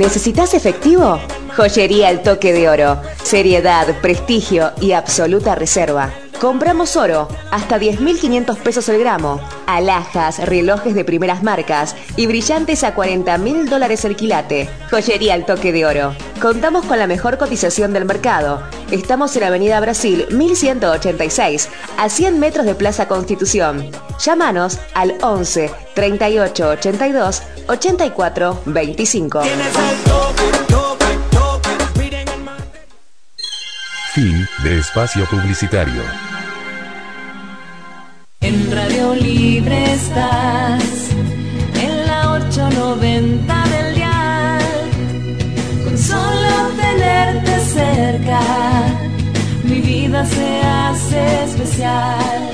¿Necesitas efectivo? Joyería El Toque de Oro. Seriedad, prestigio y absoluta reserva. Compramos oro, hasta 10.500 pesos el gramo, alhajas, relojes de primeras marcas y brillantes a 40.000 dólares el quilate. Joyería al toque de oro. Contamos con la mejor cotización del mercado. Estamos en Avenida Brasil 1186, a 100 metros de Plaza Constitución. Llámanos al 11 38 82 84 25. Fin de espacio publicitario. Libre estás, en la 890 del dial, con solo tenerte cerca, mi vida se hace especial.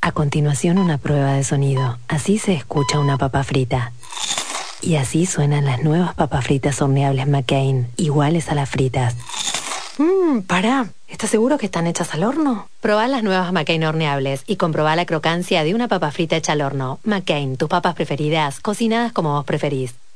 A continuación una prueba de sonido. Así se escucha una papa frita. Y así suenan las nuevas papas fritas horneables McCain, iguales a las fritas. Mmm, pará. ¿Estás seguro que están hechas al horno? Probá las nuevas McCain horneables y comprobá la crocancia de una papa frita hecha al horno. McCain, tus papas preferidas, cocinadas como vos preferís.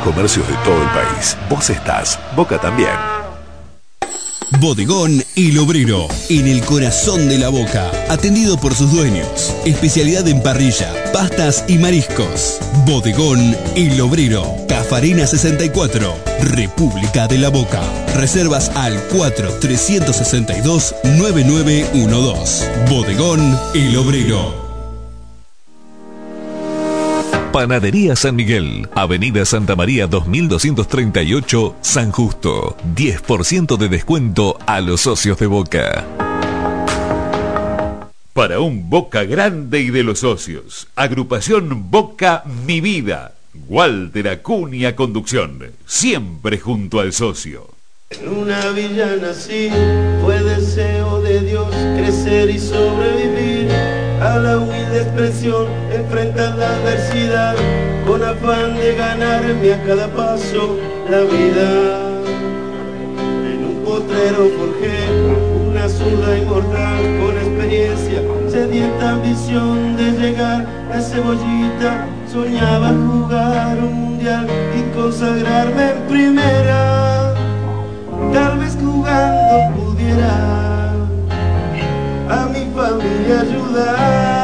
comercios de todo el país. Vos estás, Boca también. Bodegón El Obrero, en el corazón de la boca, atendido por sus dueños. Especialidad en parrilla, pastas y mariscos. Bodegón El Obrero, Cafarina 64, República de la Boca. Reservas al 4-362-9912. Bodegón El Obrero. Panadería San Miguel, Avenida Santa María 2238, San Justo. 10% de descuento a los socios de Boca. Para un Boca grande y de los socios. Agrupación Boca Mi Vida. Walter Acuña Conducción. Siempre junto al socio. En una villa nací, fue deseo de Dios crecer y sobrevivir a la humilde expresión, enfrentar la adversidad con afán de ganarme a cada paso la vida. En un potrero forjé una zurda inmortal con experiencia, sedienta ambición de llegar a cebollita, soñaba jugar un mundial y consagrarme en primera. Tal vez jugando pudiera familia ayudar.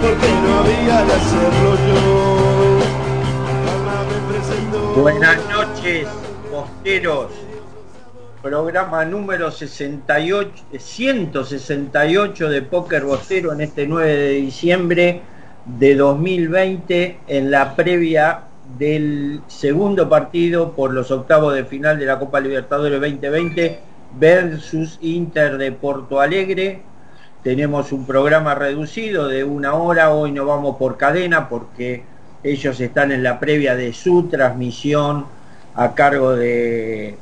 Porque no había. Buenas noches, posteros. Programa número 68, 168 de Póker Bostero en este 9 de diciembre de 2020 en la previa del segundo partido por los octavos de final de la Copa Libertadores 2020 versus Inter de Porto Alegre. Tenemos un programa reducido de una hora, hoy no vamos por cadena porque ellos están en la previa de su transmisión a cargo de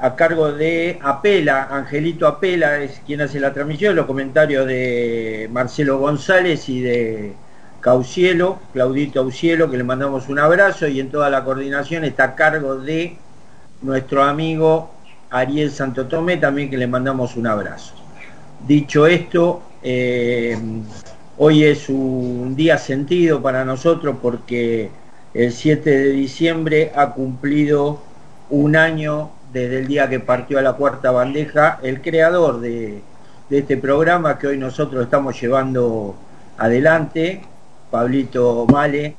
a cargo de Apela, Angelito Apela es quien hace la transmisión, los comentarios de Marcelo González y de Caucielo, Claudito Aucielo, que le mandamos un abrazo y en toda la coordinación está a cargo de nuestro amigo Ariel Santo Tomé, también que le mandamos un abrazo. Dicho esto, eh, hoy es un día sentido para nosotros porque el 7 de diciembre ha cumplido un año desde el día que partió a la cuarta bandeja el creador de, este programa que hoy nosotros estamos llevando adelante. Pablito Male,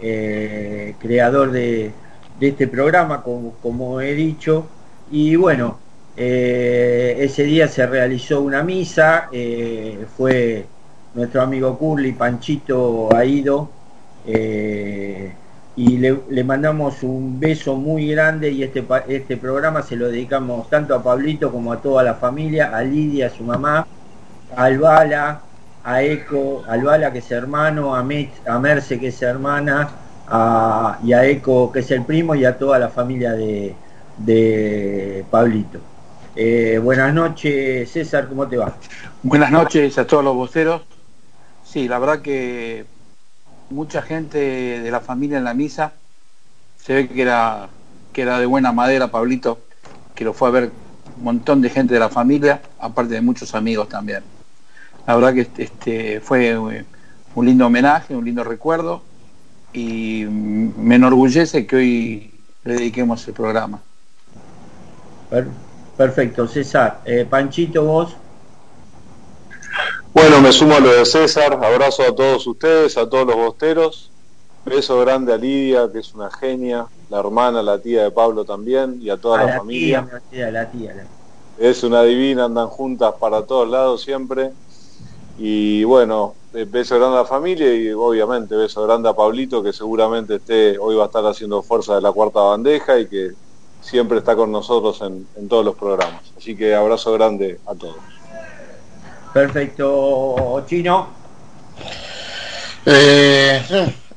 eh, creador de, de, este programa, como, como, he dicho. Y bueno, eh, ese día se realizó una misa, eh, fue nuestro amigo Curly, Panchito Aido, eh, y le, mandamos un beso muy grande y este, este programa se lo dedicamos tanto a Pablito como a toda la familia, a Lidia, a su mamá, a Albala, a Eco, a Albala que es hermano, a, a Merce que es hermana, a, y a Eco que es el primo y a toda la familia de, de Pablito. Eh, buenas noches, César, ¿cómo te va? Buenas noches a todos los voceros. Sí, la verdad que mucha gente de la familia en la misa se ve que era que era de buena madera Pablito, que lo fue a ver un montón de gente de la familia, aparte de muchos amigos también. La verdad que este fue un lindo homenaje, un lindo recuerdo y me enorgullece que hoy le dediquemos el programa. Perfecto, César. Eh, Panchito, vos. Bueno, me sumo a lo de César, abrazo a todos ustedes, a todos los bosteros, beso grande a Lidia, que es una genia, la hermana, la tía de Pablo también, y a toda a la, la, familia. Tía, la tía, la tía, la... Es una divina, andan juntas para todos lados siempre. Y bueno, beso grande a la familia y obviamente beso grande a Pablito, que seguramente esté, hoy va a estar haciendo fuerza de la cuarta bandeja y que siempre está con nosotros en, en todos los programas. Así que abrazo grande a todos. Perfecto, Chino. Eh,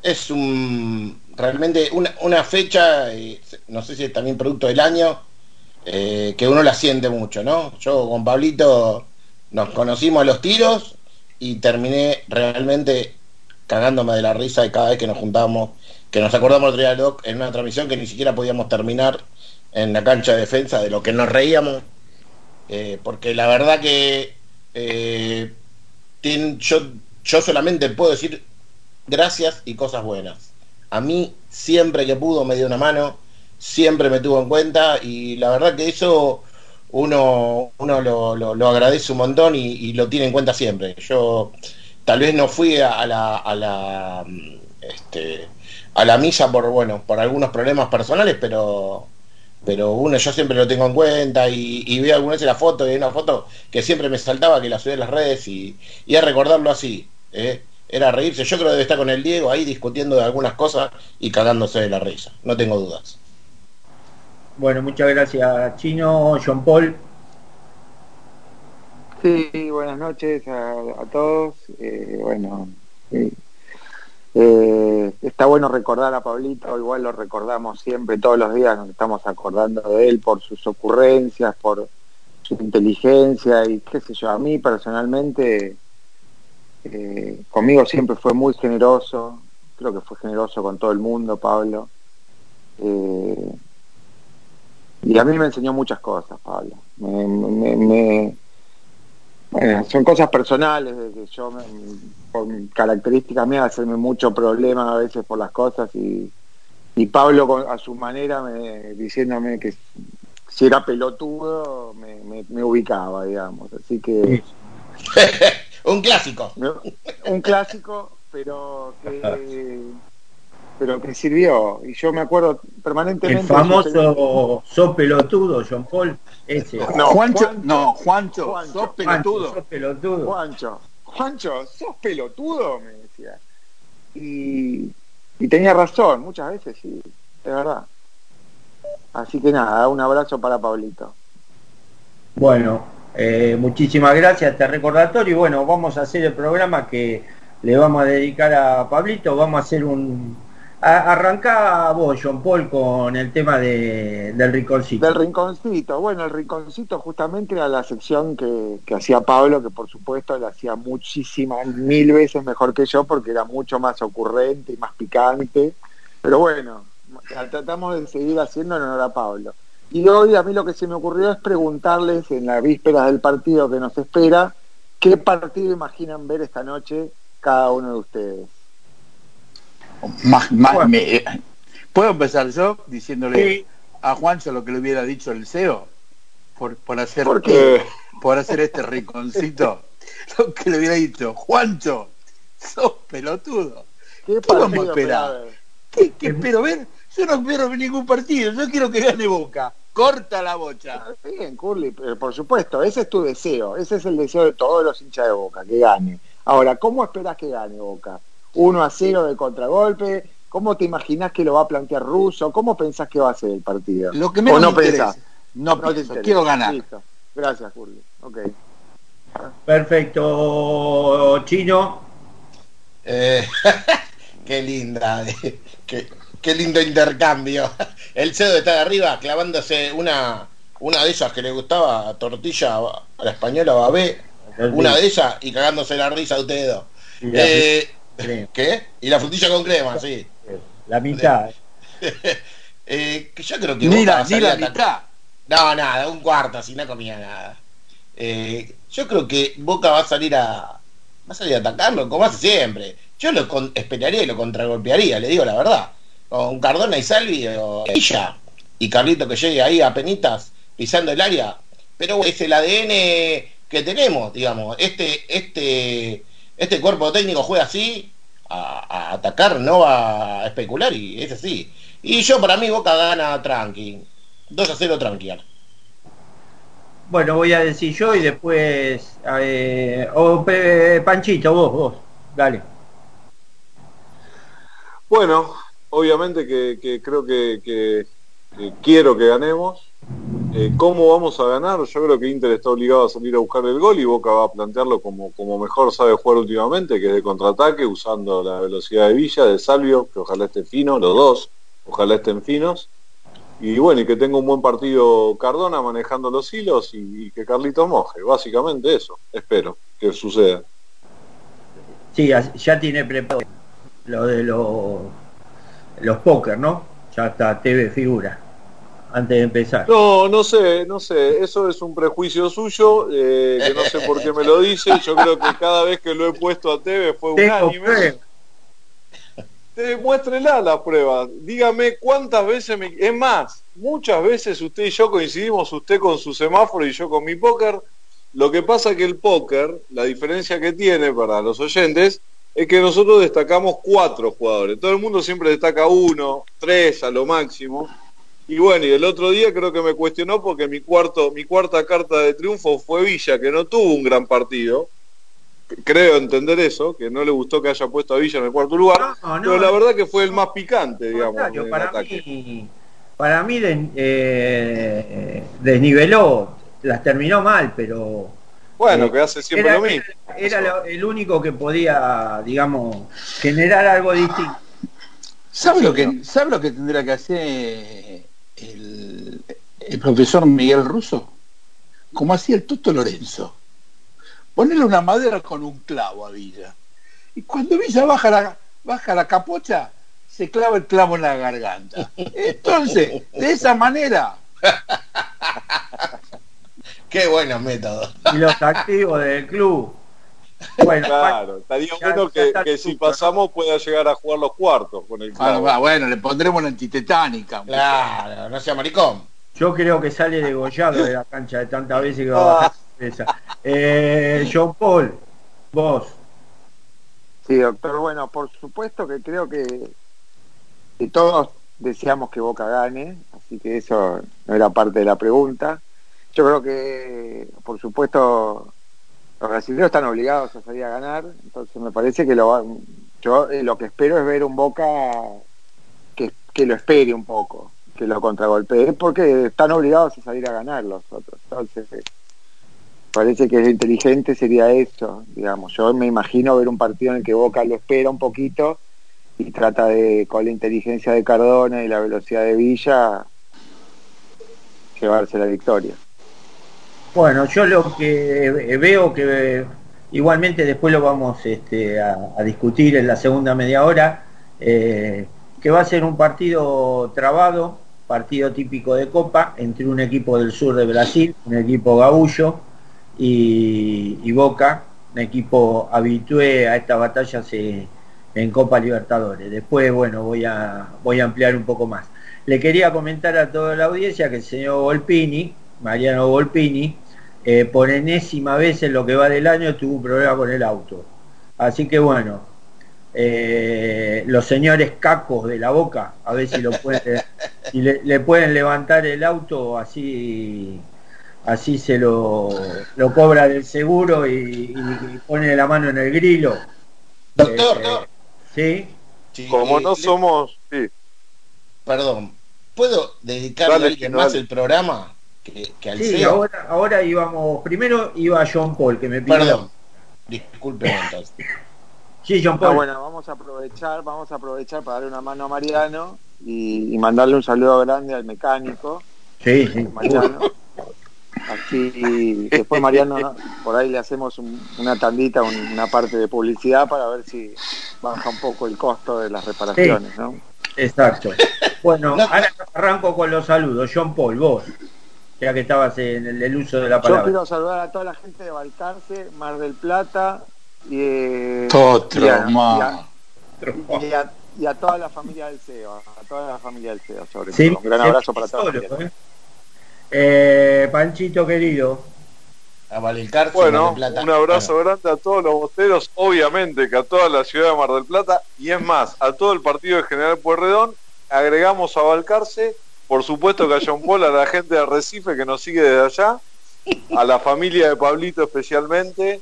es un realmente una, una fecha, eh, no sé si es también producto del año, eh, que uno la siente mucho, ¿no? Yo con Pablito nos conocimos a los tiros y terminé realmente cagándome de la risa de cada vez que nos juntamos, que nos acordamos del doc en una transmisión que ni siquiera podíamos terminar en la cancha de defensa de lo que nos reíamos, eh, porque la verdad que eh, yo, yo solamente puedo decir gracias y cosas buenas. A mí siempre que pudo me dio una mano, siempre me tuvo en cuenta y la verdad que eso uno, uno lo, lo, lo agradece un montón y, y, lo tiene en cuenta siempre. Yo tal vez no fui a, la, a la este, a la misa por bueno por algunos problemas personales, pero pero uno yo siempre lo tengo en cuenta y, y veo alguna vez la foto y hay una foto que siempre me saltaba que la subí en las redes y, y a recordarlo así ¿eh? era reírse yo creo que debe estar con el Diego ahí discutiendo de algunas cosas y cagándose de la risa no tengo dudas bueno muchas gracias Chino John Paul sí buenas noches a, a todos eh, bueno sí. Eh, está bueno recordar a Pablito, igual lo recordamos siempre, todos los días nos estamos acordando de él por sus ocurrencias, por su inteligencia y qué sé yo, a mí personalmente, eh, conmigo siempre fue muy generoso, creo que fue generoso con todo el mundo, Pablo. Eh, y a mí me enseñó muchas cosas, Pablo. Me, me, me, bueno, son cosas personales, de que yo, me, por características mías, hacerme mucho problema a veces por las cosas y, y Pablo con, a su manera me, diciéndome que si era pelotudo me, me, me ubicaba, digamos. Así que... un clásico. Un clásico, pero que pero que sirvió. Y yo me acuerdo permanentemente. El famoso sos pelotudo, John Paul. Ese. No, Juancho, Juancho, no, Juancho, Juancho sos pelotudo. Juancho, sos pelotudo. Juancho, Juancho, sos pelotudo, me decía. Y, y tenía razón, muchas veces sí, es verdad. Así que nada, un abrazo para Pablito. Bueno, eh, muchísimas gracias, este recordatorio. Y bueno, vamos a hacer el programa que le vamos a dedicar a Pablito. Vamos a hacer un, Arranca vos, John Paul, con el tema de, del rinconcito. Del rinconcito. Bueno, el rinconcito justamente era la sección que, que hacía Pablo, que por supuesto la hacía muchísimas, mil veces mejor que yo, porque era mucho más ocurrente y más picante. Pero bueno, tratamos de seguir haciendo en honor a Pablo. Y hoy a mí lo que se me ocurrió es preguntarles en la víspera del partido que nos espera, ¿qué partido imaginan ver esta noche cada uno de ustedes? Más, más bueno. me, ¿Puedo empezar yo diciéndole sí. a Juancho lo que le hubiera dicho el CEO? Por, por hacer ¿Por qué? Por por hacer este rinconcito, lo que le hubiera dicho, Juancho, sos pelotudo. ¿Qué ¿Qué vamos a partido esperar? ¿Qué, qué espero ver? Yo no espero ver ningún partido, yo quiero que gane Boca. Corta la bocha. Bien, Curly, pero por supuesto, ese es tu deseo, ese es el deseo de todos los hinchas de Boca, que gane. Ahora, ¿cómo esperás que gane Boca? ¿1 a 0 de contragolpe? ¿Cómo te imaginás que lo va a plantear Russo? ¿Cómo pensás que va a ser el partido? Lo que ¿O menos no me interesa. pensás? No, pienso, interesa. quiero ganar. Listo. Gracias, Curly. Ok. Perfecto, Chino. Eh, qué linda, eh, qué, qué lindo intercambio. El cedo está de arriba clavándose una, una de esas que le gustaba, tortilla a la española Babé, una de esas y cagándose la risa a ustedes dos. Eh, crema. ¿Qué? Y la frutilla con crema, sí. La mitad. Eh, que yo creo que Ni Boca va la, a ni salir la mitad. No, nada, un cuarto, si no comía nada. Eh, yo creo que Boca va a salir a va a salir a atacarlo, como hace siempre. Yo lo con- esperaría y lo contragolpearía, le digo la verdad. Con Cardona y Salvi o Villa y Carlito que llegue ahí a penitas pisando el área. Pero es el ADN que tenemos, digamos. Este, este, este cuerpo técnico juega así, a, a atacar, no a especular, y es así. Y yo para mí Boca gana tranqui. 2 a 0 tranqui. Bueno, voy a decir yo y después. eh, o Panchito, vos, vos. Dale. Bueno, obviamente que, que creo que, que- que quiero que ganemos. Eh, ¿Cómo vamos a ganar? Yo creo que Inter está obligado a salir a buscar el gol y Boca va a plantearlo como, como mejor sabe jugar últimamente, que es de contraataque, usando la velocidad de Villa, de Salvio, que ojalá esté fino, los dos, ojalá estén finos. Y bueno, y que tenga un buen partido Cardona manejando los hilos y, que Carlitos moje. Básicamente eso, espero que suceda. Sí, ya tiene preparado lo de los, los póker, ¿no? Ya está, TV figura. Antes de empezar. No, no sé, no sé, eso es un prejuicio suyo, eh, que no sé por qué me lo dice, yo creo que cada vez que lo he puesto a TV fue unánime. muéstrela la prueba, dígame cuántas veces me... Es más, muchas veces usted y yo coincidimos, usted con su semáforo y yo con mi póker, lo que pasa que el póker, la diferencia que tiene para los oyentes, es que nosotros destacamos cuatro jugadores, todo el mundo siempre destaca uno, tres a lo máximo, y bueno, y el otro día creo que me cuestionó porque mi cuarto, mi cuarta carta de triunfo fue Villa, que no tuvo un gran partido. Creo entender eso, que no le gustó que haya puesto a Villa en el cuarto lugar, No, no, pero la no. verdad que fue el más picante, digamos, para mí, para mí de- eh, desniveló, las terminó mal, pero Bueno, eh, que hace siempre era, lo mismo. era lo- el único que podía, digamos, generar algo distinto. ¿Sabe lo que sabe lo que tendrá que hacer el, el profesor Miguel Russo? Como hacía el Toto Lorenzo. Ponerle una madera con un clavo a Villa. Y cuando Villa baja la, baja la capocha, se clava el clavo en la garganta. Entonces, de esa manera, Qué buenos métodos. Y los activos del club. Bueno, Claro, estaría ya- bueno que, está que el si pasamos pueda llegar a jugar los cuartos con el ah, va, bueno, le pondremos la antitetánica. Claro, no sea maricón. Yo creo que sale degollado de la cancha de tantas veces que va a bajar esa. Eh, John Paul, vos. Sí, doctor. Bueno, por supuesto que creo que, que todos deseamos que Boca gane, así que eso no era parte de la pregunta. Yo creo que, por supuesto, los brasileños están obligados a salir a ganar, entonces me parece que lo yo eh, lo que espero es ver un Boca que, que lo espere un poco, que lo contragolpee, porque están obligados a salir a ganar los otros. Entonces, eh, parece que lo inteligente sería eso, digamos. Yo me imagino ver un partido en el que Boca lo espera un poquito y trata de, con la inteligencia de Cardona y la velocidad de Villa, llevarse la victoria. Bueno, yo lo que veo que igualmente después lo vamos este, a, discutir en la segunda media hora, eh, que va a ser un partido trabado, partido típico de Copa, entre un equipo del sur de Brasil, un equipo gaullo y, Boca, un equipo habitué a estas batallas eh, en Copa Libertadores. Después, bueno, voy a, voy a ampliar un poco más. Le quería comentar a toda la audiencia que el señor Volpini, Mariano Volpini, eh, por enésima vez en lo que va del año tuvo un problema con el auto. Así que bueno, eh, los señores cacos de la boca, a ver si lo pueden, si le, le pueden levantar el auto así así se lo, lo cobra del seguro y, y pone la mano en el grilo. Doctor, ¿Sí? Sí, Como eh, no le- somos... Sí. Perdón, ¿puedo dedicarle Dale, a alguien más dale. el programa que, que al Sí, CEO? ahora, ahora íbamos, primero iba John Paul, que me pidió. Perdón, disculpe entonces. Sí, John No, Paul. bueno, vamos a aprovechar, vamos a aprovechar para darle una mano a Mariano y, y mandarle un saludo grande al mecánico, Sí, sí. Mariano. Así después Mariano, ¿no? por ahí le hacemos un- una tandita, un- una parte de publicidad para ver si baja un poco el costo de las reparaciones, ¿no? Exacto. Bueno, ahora arranco con los saludos. John Paul, vos, ya que estabas en el, el uso de la Yo palabra. quiero saludar a toda la gente de Balcarce, Mar del Plata y, eh, Totro, y a- ma. y a- y a- y a toda la familia del CEO, a toda la familia del CEO, sobre Sí, todo. Un gran abrazo para familia. ¿eh? Eh, Panchito querido. A Valelcarce, Bueno, Mar del Plata. un abrazo grande a todos los bosteros, obviamente que a toda la ciudad de Mar del Plata y es más, a todo el partido de General Pueyrredón, agregamos a Balcarce, por supuesto que a John Paul, a la gente de Recife que nos sigue desde allá, a la familia de Pablito especialmente,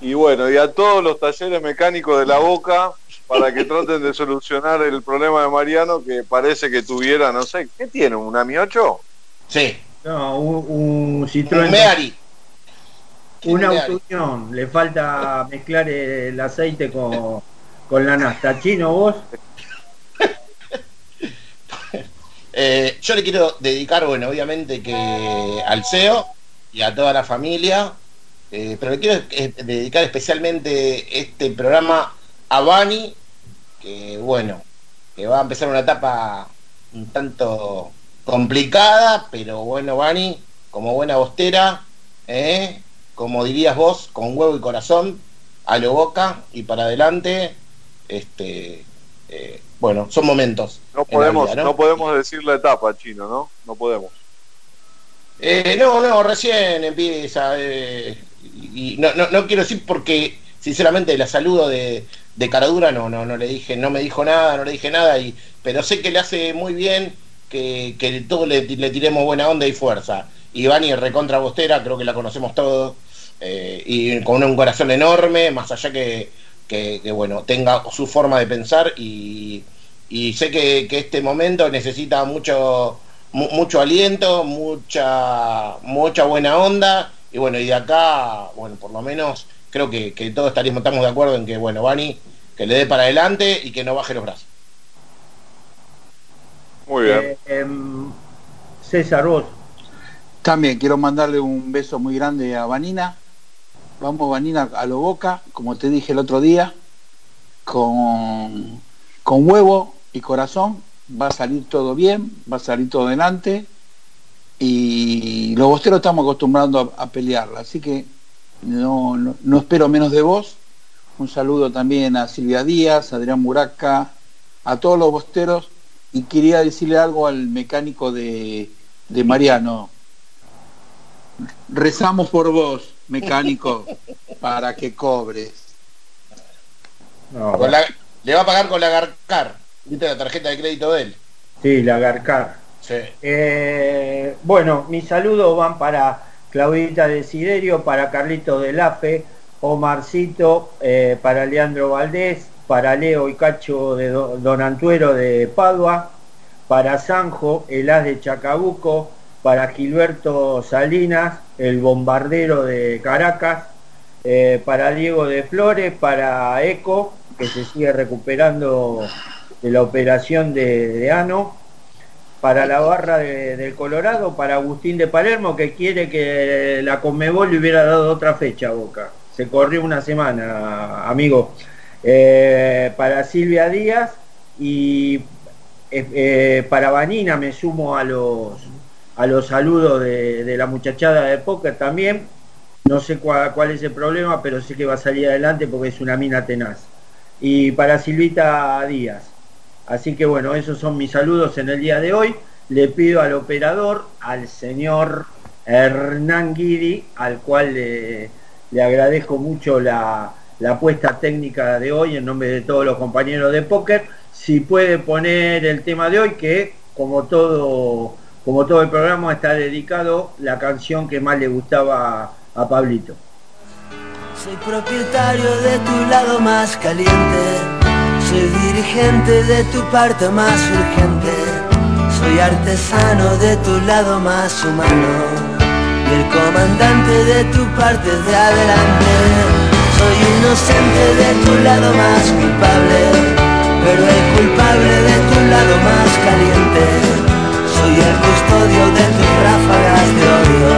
y bueno, y a todos los talleres mecánicos de la Boca para que traten de solucionar el problema de Mariano que parece que tuviera, no sé, ¿qué tiene? ¿Un AMI 8? Sí. No, un, un Citroën. Un Meari. Un Un Meari. autounión. Le falta mezclar el aceite con, con la nafta. Chino, vos. Eh, yo le quiero dedicar, bueno, obviamente que al CEO y a toda la familia, eh, pero le quiero eh, dedicar especialmente este programa a Bani, que bueno, que va a empezar una etapa un tanto complicada, pero bueno, Bani, como buena bostera, como dirías vos, con huevo y corazón, a lo boca y para adelante, este, eh, bueno, son momentos. No podemos, vida, ¿no? podemos decir la etapa, chino, ¿no? No podemos. Eh, no, no, recién empieza. eh, y no, no, no quiero decir porque, sinceramente, la saludo de, de Caradura, no, no, no le dije, no me dijo nada, no le dije nada, y, pero sé que le hace muy bien que, que todos le, le tiremos buena onda y fuerza. Y Vani recontra Bostera, creo que la conocemos todos, y con un corazón enorme, más allá que, que, que, bueno, tenga su forma de pensar y, y sé que, que este momento necesita mucho mu- mucho aliento, mucha mucha buena onda y bueno, y de acá, bueno, por lo menos creo que, que todos estaríamos estamos de acuerdo en que bueno, Bani que le dé para adelante y que no baje los brazos. Muy bien. Eh, em, César, vos. También quiero mandarle un beso muy grande a Vanina. Vamos, Vanina, a lo boca, como te dije el otro día, con, con huevo y corazón. Va a salir todo bien, va a salir todo adelante. Y los bosteros estamos acostumbrados a, a pelearla, así que no, no, no espero menos de vos. Un saludo también a Silvia Díaz, a Adrián Muraca, a todos los bosteros. Y quería decirle algo al mecánico de, de Mariano. Rezamos por vos, mecánico, para que cobres. No, Con la- le va a pagar con la Garcar, ¿viste la tarjeta de crédito de él? Sí, la Garcar. Sí. Eh, bueno, mis saludos van para Claudita Desiderio, para Carlito de Lafe, Omarcito, eh, para Leandro Valdés, para Leo y Cacho de Do- Don Antuero de Padua, para Sanjo, el as de Chacabuco, para Gilberto Salinas, el bombardero de Caracas, eh, para Diego de Flores, para Eco, que se sigue recuperando de la operación de, de Ano, para la barra de- del Colorado, para Agustín de Palermo, que quiere que la Conmebol le hubiera dado otra fecha a Boca. Se corrió una semana, amigo. Eh, para Silvia Díaz y eh, para Vanina me sumo a los a los saludos de, la muchachada de póker también. No sé cuál, es el problema, pero sé que va a salir adelante porque es una mina tenaz. Y para Silvita Díaz. Así que bueno, esos son mis saludos en el día de hoy. Le pido al operador, al señor Hernán Guidi, al cual le, le agradezco mucho la, la apuesta técnica de hoy en nombre de todos los compañeros de póker. Si puede poner el tema de hoy, que como todo, como todo el programa está dedicado la canción que más le gustaba a Pablito. Soy propietario de tu lado más caliente, soy dirigente de tu parte más urgente, soy artesano de tu lado más humano y el comandante de tu parte de adelante. Soy inocente de tu lado más culpable, pero el culpable de tu lado más caliente. Soy el custodio de tus ráfagas de odio.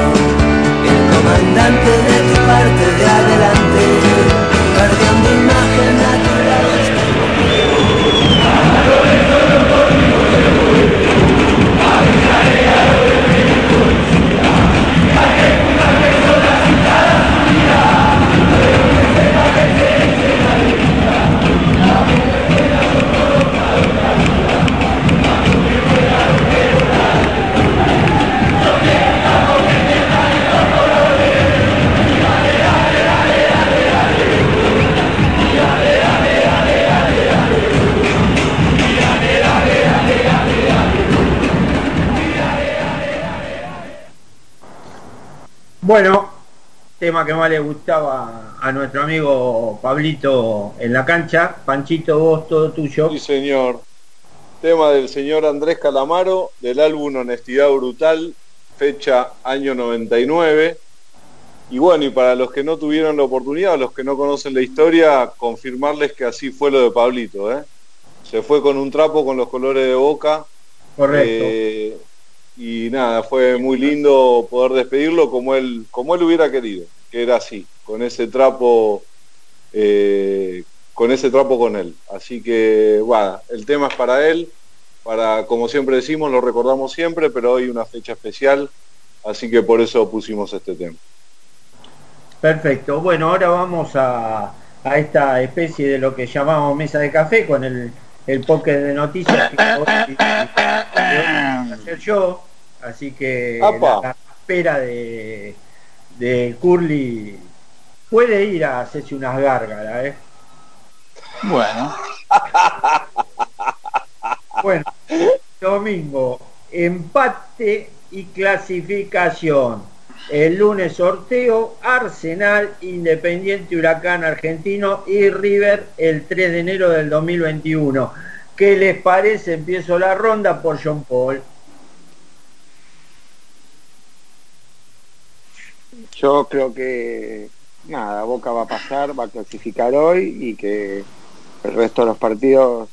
Comandante de tu parte de adelante, perdiendo imagen Bueno, tema que más le gustaba a nuestro amigo Pablito en la cancha. Panchito, vos, todo tuyo. Sí, señor. Tema del señor Andrés Calamaro, del álbum Honestidad Brutal, fecha año 99. Y bueno, y para los que no tuvieron la oportunidad, los que no conocen la historia, confirmarles que así fue lo de Pablito. ¿eh? Se fue con un trapo con los colores de boca. Correcto. Eh, y nada, fue muy lindo poder despedirlo como él, como él hubiera querido, que era así, con ese trapo, eh, con ese trapo con él. Así que, bueno, el tema es para él, para, como siempre decimos, lo recordamos siempre, pero hoy una fecha especial, así que por eso pusimos este tema. Perfecto, bueno, ahora vamos a, a esta especie de lo que llamamos mesa de café con el, el póker de noticias que hacer yo. Así que la, espera de, de Curly puede ir a hacerse unas gárgaras, ¿eh? Bueno. bueno, domingo, empate y clasificación. El lunes sorteo, Arsenal, Independiente Huracán Argentino y River el 3 de enero del 2021. ¿Qué les parece? Empiezo la ronda por John Paul. Yo creo que nada, Boca va a pasar, va a clasificar hoy y que el resto de los partidos,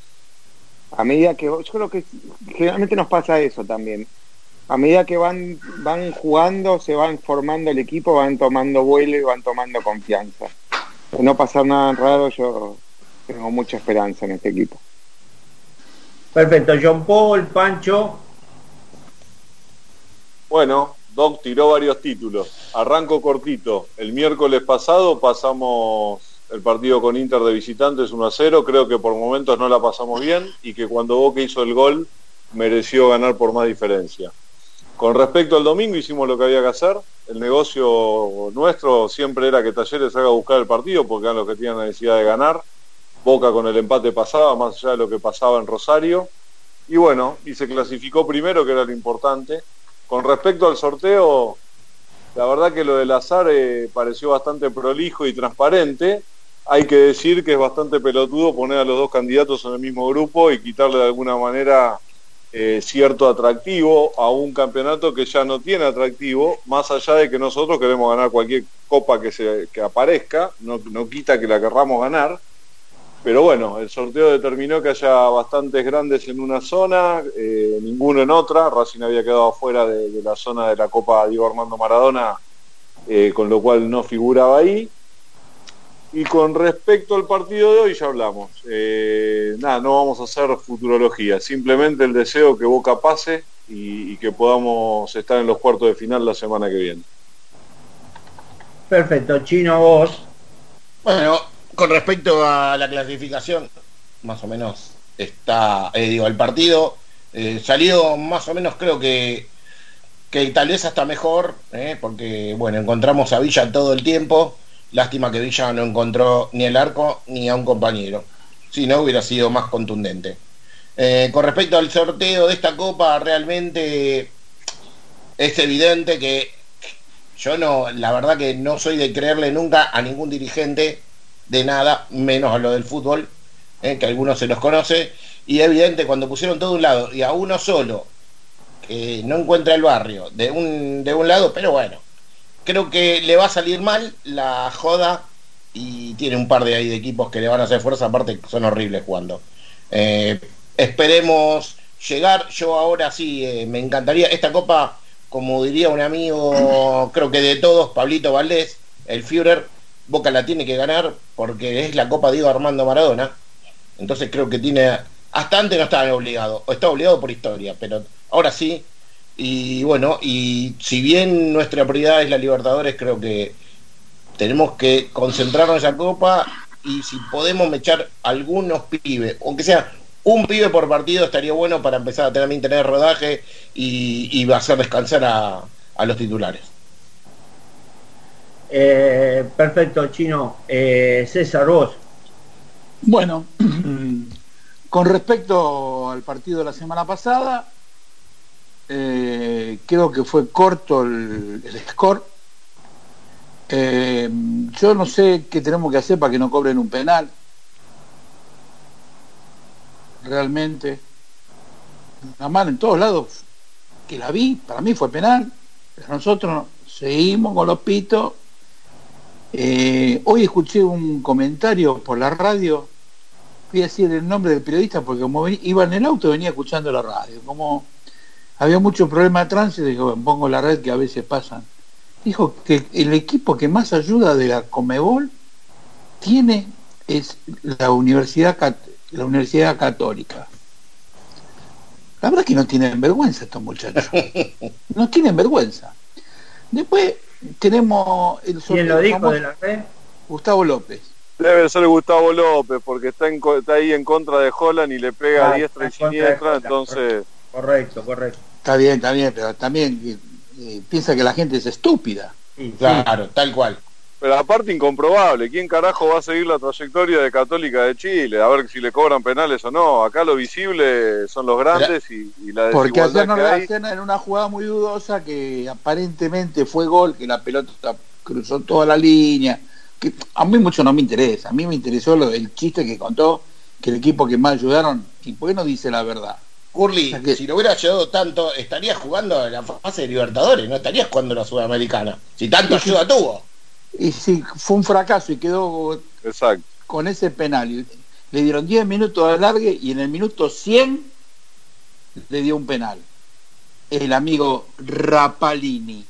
a medida que yo creo que generalmente nos pasa eso también. A medida que van van jugando, se van formando el equipo, van tomando vuelo y van tomando confianza. De no pasar nada raro, yo tengo mucha esperanza en este equipo. Perfecto, John Paul, Pancho. Bueno, Doc tiró varios títulos. Arranco cortito. El miércoles pasado pasamos el partido con Inter de visitantes 1 a 0. Creo que por momentos no la pasamos bien y que cuando Boca hizo el gol mereció ganar por más diferencia. Con respecto al domingo hicimos lo que había que hacer. El negocio nuestro siempre era que Talleres haga buscar el partido porque eran los que tenían la necesidad de ganar. Boca con el empate pasaba, más allá de lo que pasaba en Rosario. Y bueno, y se clasificó primero, que era lo importante. Con respecto al sorteo, la verdad que lo del azar eh, pareció bastante prolijo y transparente. Hay que decir que es bastante pelotudo poner a los dos candidatos en el mismo grupo y quitarle de alguna manera eh, cierto atractivo a un campeonato que ya no tiene atractivo, más allá de que nosotros queremos ganar cualquier copa que, se, que aparezca, no, no quita que la querramos ganar pero bueno, el sorteo determinó que haya bastantes grandes en una zona, eh, ninguno en otra. Racing había quedado afuera de, la zona de la Copa Diego Armando Maradona, eh, con lo cual no figuraba ahí. Y con respecto al partido de hoy ya hablamos. Eh, nada, no vamos a hacer futurología, simplemente el deseo que Boca pase y, y que podamos estar en los cuartos de final la semana que viene. Perfecto, Chino, vos. Bueno, con respecto a la clasificación, más o menos está, eh, digo, el partido eh, salió más o menos creo que, que tal vez hasta mejor, ¿eh? porque bueno, encontramos a Villa todo el tiempo. Lástima que Villa no encontró ni el arco ni a un compañero. Si no, hubiera sido más contundente. Con respecto al sorteo de esta copa, realmente es evidente que yo no, la verdad que no soy de creerle nunca a ningún dirigente de nada, menos a lo del fútbol, eh, que algunos se los conoce, y evidente cuando pusieron todo un lado y a uno solo, que no encuentra el barrio de un, de un lado, pero bueno, creo que le va a salir mal la joda y tiene un par de ahí de equipos que le van a hacer fuerza, aparte son horribles jugando. Eh, esperemos llegar, yo ahora sí, eh, me encantaría, esta copa, como diría un amigo, creo que de todos, Pablito Valdés, el Führer, Boca la tiene que ganar porque es la copa Diego Armando Maradona, entonces creo que tiene, hasta antes no estaba obligado, o estaba obligado por historia, pero ahora sí, y bueno, y si bien nuestra prioridad es la Libertadores, creo que tenemos que concentrarnos en esa copa y si podemos echar algunos pibes, aunque sea un pibe por partido, estaría bueno para empezar a también tener rodaje y, hacer descansar a los titulares. Eh, perfecto, Chino. Eh, César, vos. Bueno, con respecto al partido de la semana pasada, eh, creo que fue corto el, el score. Yo no sé qué tenemos que hacer para que no cobren un penal. Realmente. La mano en todos lados que la vi, para mí fue penal. Pero nosotros seguimos con los pitos. Eh, hoy escuché un comentario por la radio. Voy a decir el nombre del periodista porque como iba en el auto venía escuchando la radio. Como había mucho problema de tránsito, dijo, pongo la red que a veces pasan. Dijo que el equipo que más ayuda de la Comebol tiene es la Universidad, la Universidad Católica. La verdad es que no tienen vergüenza estos muchachos. No tienen vergüenza. Después tenemos el ¿Quién lo dijo de la red? Gustavo López. Debe ser Gustavo López, porque está, en, está ahí en contra de Holland y le pega Ah, a diestra y siniestra, entonces... Correcto, correcto. Está bien, está bien, pero también eh, eh, piensa que la gente es estúpida. Claro, tal cual. Pero aparte incomprobable, ¿quién carajo va a seguir la trayectoria de Católica de Chile? A ver si le cobran penales o no. Acá lo visible son los grandes y, y la Porque desigualdad ayer no que hay. en una jugada muy dudosa que aparentemente fue gol, que la pelota cruzó toda la línea. Que a mí mucho no me interesa. A mí me interesó lo, el chiste que contó que el equipo que más ayudaron, ¿y por qué no dice la verdad? Curly, O sea que- si lo hubiera ayudado tanto, estarías jugando en la fase de Libertadores, no estarías jugando en la Sudamericana. Si tanto ayuda tuvo. Y sí, fue un fracaso y quedó Exacto. con ese penal. Le dieron 10 minutos de alargue y en el minuto 100 le dio un penal. El amigo Rapalini.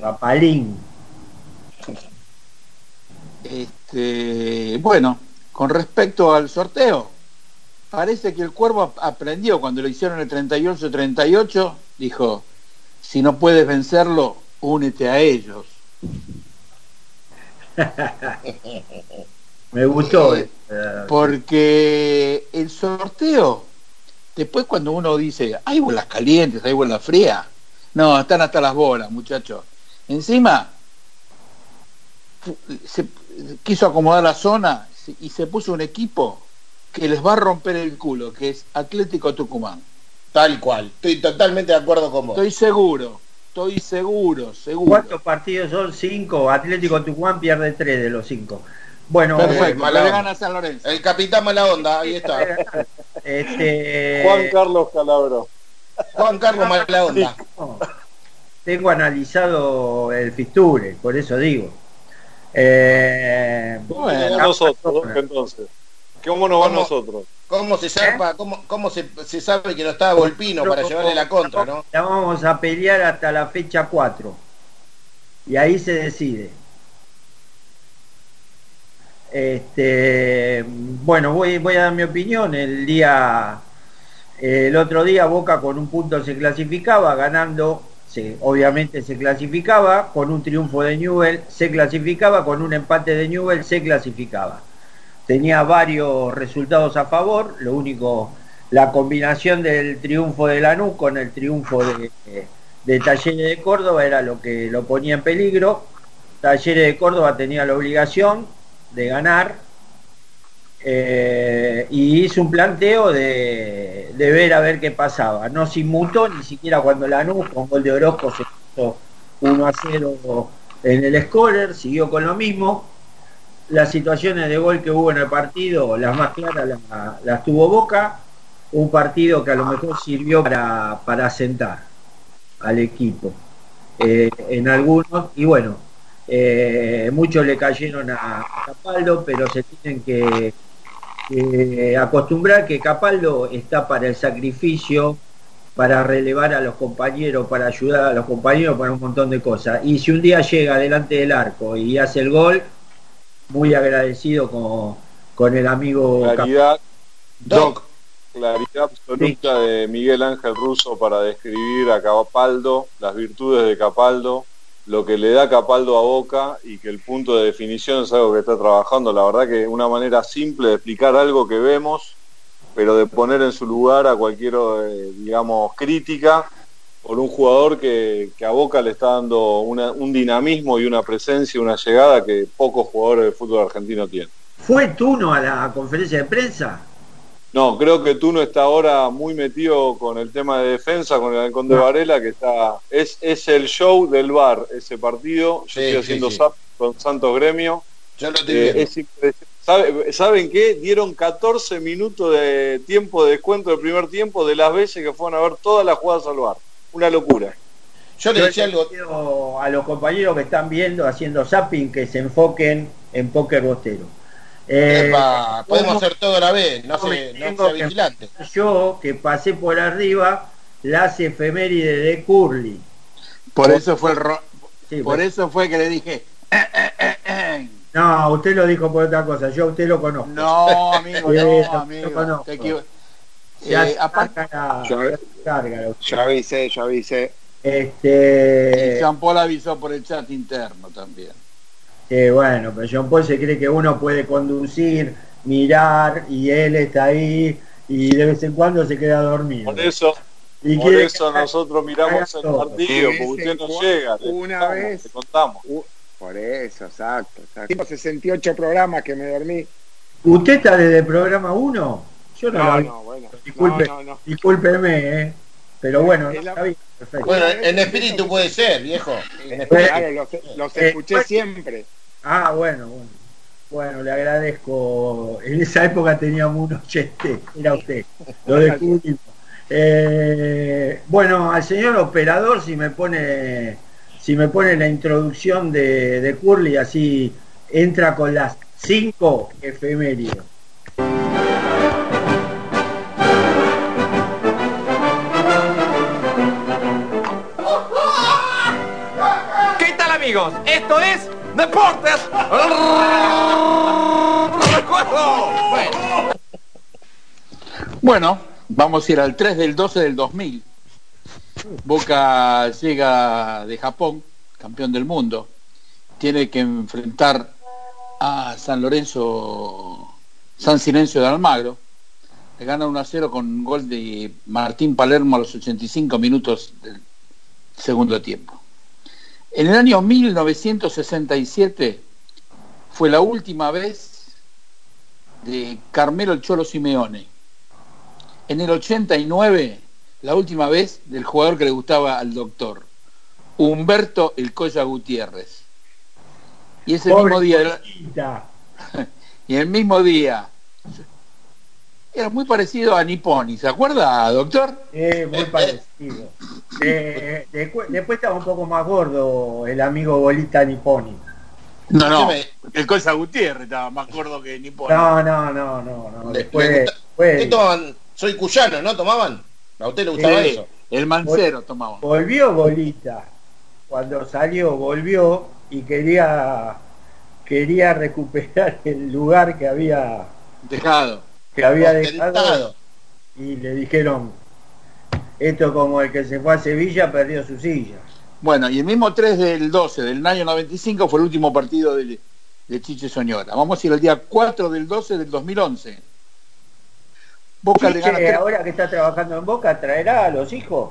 Rapalín. Este, bueno, con respecto al sorteo, parece que el cuervo ap- aprendió cuando lo hicieron el 38-38, dijo, si no puedes vencerlo, únete a ellos. Me gustó. Eh, eh, Porque el sorteo, después cuando uno dice, hay bolas calientes, hay bolas frías, no, están hasta las bolas, muchachos. Encima, se quiso acomodar la zona y se puso un equipo que les va a romper el culo, que es Atlético Tucumán. Tal cual. Estoy totalmente de acuerdo con vos. Estoy seguro, estoy seguro, seguro. ¿Cuántos partidos son? Cinco. Atlético Tucumán pierde tres de los cinco. Bueno, Perfecto, Eh, mala le onda. gana San Lorenzo. El capitán mala onda, ahí está. este, Juan Carlos Calabro. Juan Carlos mala onda. no, tengo analizado el Fisture, por eso digo. Eh, ¿Cómo Bueno, va nosotros, entonces? ¿Cómo nos va ¿Cómo? nosotros? ¿Cómo se zarpa? ¿Cómo, cómo se, se sabe que no estaba Volpino para llevarle la contra, no? La vamos a pelear hasta la fecha 4. Y ahí se decide. Este, bueno, voy, voy a dar mi opinión. El día, el otro día Boca con un punto se clasificaba, ganando, se, obviamente se clasificaba, con un triunfo de Newell se clasificaba, con un empate de Newell se clasificaba. Tenía varios resultados a favor, lo único, la combinación del triunfo de Lanús con el triunfo de, Talleres de Córdoba era lo que lo ponía en peligro. Talleres de Córdoba tenía la obligación de ganar eh, y hizo un planteo de, de, ver a ver qué pasaba. No se inmutó ni siquiera cuando Lanús con gol de Orozco se puso 1 a 0 en el scorer, siguió con lo mismo. Las situaciones de gol que hubo en el partido, las más claras las, tuvo Boca. Un partido que a lo mejor sirvió para, para sentar al equipo eh, en algunos. Y bueno, eh, muchos le cayeron a, Capaldo, pero se tienen que, acostumbrar que Capaldo está para el sacrificio, para relevar a los compañeros, para ayudar a los compañeros, para un montón de cosas. Y si un día llega delante del arco y hace el gol, muy agradecido con, con el amigo Claridad, Doc, claridad absoluta de Miguel Ángel Russo para describir a Capaldo, las virtudes de Capaldo lo que le da Capaldo a Boca y que el punto de definición es algo que está trabajando. La verdad que una manera simple de explicar algo que vemos, pero de poner en su lugar a cualquier, eh, digamos, crítica por un jugador que, a Boca le está dando un dinamismo y una presencia, una llegada que pocos jugadores de fútbol argentino tienen. ¿Fue Tuno a la conferencia de prensa? No, creo que tú no está ahora muy metido con el tema de defensa, con el Conde de Varela, que está. Es, es el show del bar, ese partido. Yo estoy haciendo con Santos Gremio. Yo lo eh, ¿Saben qué? Dieron 14 minutos de tiempo de descuento del primer tiempo de las veces que fueron a ver todas las jugadas al bar. Una locura. Yo le decía algo a los compañeros que están viendo, haciendo zapping, que se enfoquen en póker bostero eh, podemos hacer todo a la vez, no, sé, no sea vigilante. Yo que pasé por arriba las efemérides de Curly. Por eso fue el por eso fue que le dije eh, eh, No, usted lo dijo por otra cosa, yo a usted lo conozco. No, amigo, no, amigo. Ya, avisé, ya avisé. Este... Y Jean Paul avisó por el chat interno también bueno, pero John Paul se cree que uno puede conducir, mirar y él está ahí y de vez en cuando se queda dormido. Por eso, por eso nosotros miramos el partido, porque usted no llega. Una vez. contamos. por eso, exacto, exacto. 68 programas que me dormí. ¿Usted está desde el programa 1? Yo no, no, bueno. Disculpe, no, discúlpeme, ¿eh? Pero bueno, está bien, perfecto. Bueno, en espíritu puede ser, viejo. En claro, los, los escuché eh, siempre. Ah, bueno, bueno. Bueno, le agradezco. En esa época teníamos un oyente, era usted. Lo descubrimos. Eh, bueno, al señor operador, si me pone, si me pone la introducción de, de Curly, así entra con las cinco efemérides. Amigos? Esto es Deportes. Bueno. vamos a ir al 3 del 12 del 2000. Boca llega de Japón, campeón del mundo. Tiene que enfrentar a San Lorenzo, San Silencio de Almagro. Gana 1 a 0 con gol de Martín Palermo a los 85 minutos del segundo tiempo. En el año 1967 fue la última vez de Carmelo el Cholo Simeone. En el 89, la última vez del jugador que le gustaba al doctor, Humberto el Colla Gutiérrez. Y ese mismo día. y el mismo día. Era muy parecido a Nipponi, ¿se acuerda, doctor? Eh, muy parecido. Eh, después, estaba un poco más gordo el amigo Bolita Niponi. No, no, el Cosa Gutiérrez estaba más gordo que Niponi. No, no, no, no, no. Después, ¿Qué toman? Soy cuyano, ¿no? ¿Tomaban? ¿A usted le gustaba eso? El mancero tomaba. Volvió Bolita. Cuando salió, volvió y quería quería recuperar el lugar que había dejado. Que había dejado. Y le dijeron, esto como el que se fue a Sevilla perdió su silla. Bueno, y el mismo 3 del 12 del año 95 fue el último partido de, de Chiche Soñora. Vamos a ir al día 4 del 12 del 2011. Boca le gana ahora que está trabajando en Boca, ¿traerá a los hijos?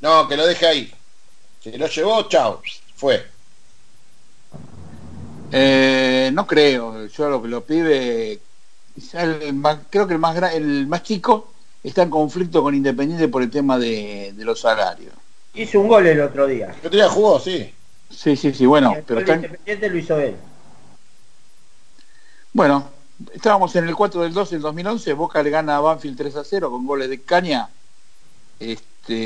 No, que lo deje ahí. Se lo llevó, chao, fue. Eh, no creo, yo lo que lo pibe, creo que el más, el más chico está en conflicto con Independiente por el tema de, los salarios. Hizo un gol el otro día. El otro día jugó, sí. Sí, sí, sí, bueno, pero está... Independiente lo hizo él. Bueno, estábamos en el 4 del 12 del 2011, Boca le gana a Banfield 3 a 0 con goles de Caña. Este,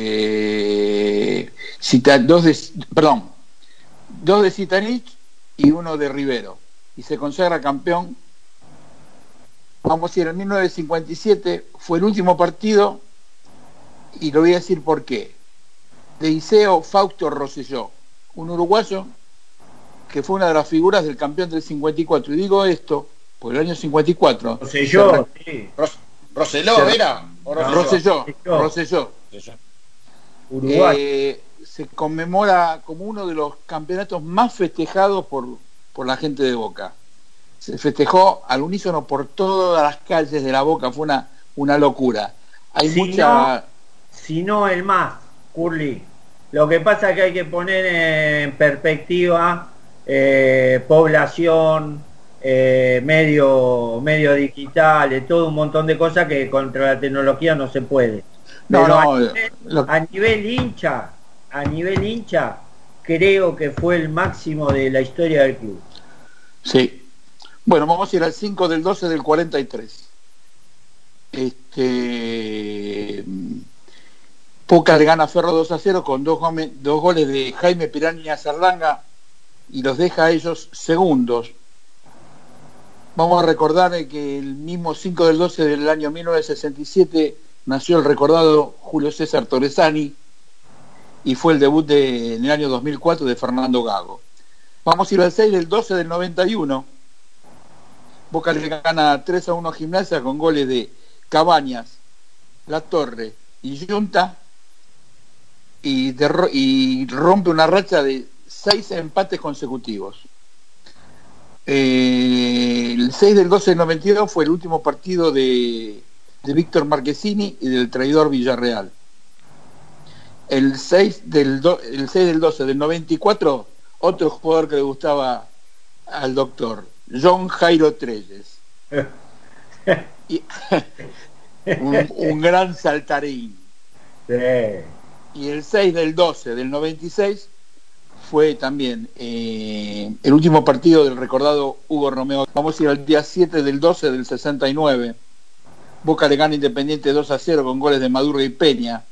cita, dos de, perdón, dos de Citanich y uno de Rivero. Y se consagra campeón. Vamos a ir en 1957, fue el último partido y lo voy a decir por qué. De Iseo Fausto Rosselló, un uruguayo que fue una de las figuras del campeón del 54. Y digo esto, por el año 54. Rosselló, sí. Rosselló, ¿era? Rosselló, Rosselló. Uruguay. Eh, se conmemora como uno de los campeonatos más festejados por, por la gente de Boca. Se festejó al unísono por todas las calles de la Boca, fue una, una locura. Hay si mucha... No, si no el más, Curly. Lo que pasa es que hay que poner en perspectiva eh, población, eh, medio, medio digital, todo un montón de cosas que contra la tecnología no se puede. No, no, a nivel hincha, a nivel hincha, creo que fue el máximo de la historia del club. Sí. Bueno, vamos a ir al 5 del 12 del 43. Este. Poca le gana Ferro 2 a 0 con dos, dos goles de Jaime Piraña Zarlanga y los deja a ellos segundos. Vamos a recordar que el mismo 5 del 12 del año 1967 nació el recordado Julio César Torresani, y fue el debut de, en el año 2004 de Fernando Gago. Vamos a ir al 6 del 12 del 91. Boca le gana 3 a 1 a Gimnasia con goles de Cabañas, La Torre y Junta y, rompe una racha de 6 empates consecutivos. Eh, el 6 del 12 del 92 fue el último partido de, Víctor Marquesini y del traidor Villarreal el 6 del, el 6 del 12 del 94, otro jugador que le gustaba al doctor, John Jairo Trelles. un, gran saltarín. Y el 6 del 12 del 96 fue también eh, el último partido del recordado Hugo Romeo. Vamos a ir al día 7 del 12 del 69. Boca le gana Independiente 2 a 0 con goles de Maduro y Peña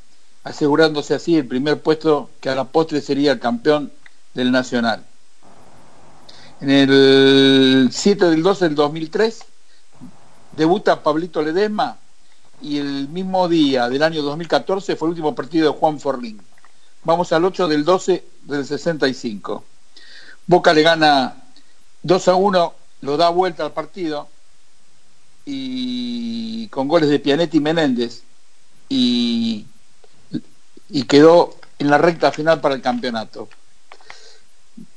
asegurándose así el primer puesto que a la postre sería el campeón del Nacional. En el 7 del 12 del 2003 debuta Pablito Ledesma y el mismo día del año 2014 fue el último partido de Juan Forlín. Vamos al 8 del 12 del 65. Boca le gana 2 a 1, lo da vuelta al partido y con goles de Pianetti y Menéndez y y quedó en la recta final para el campeonato.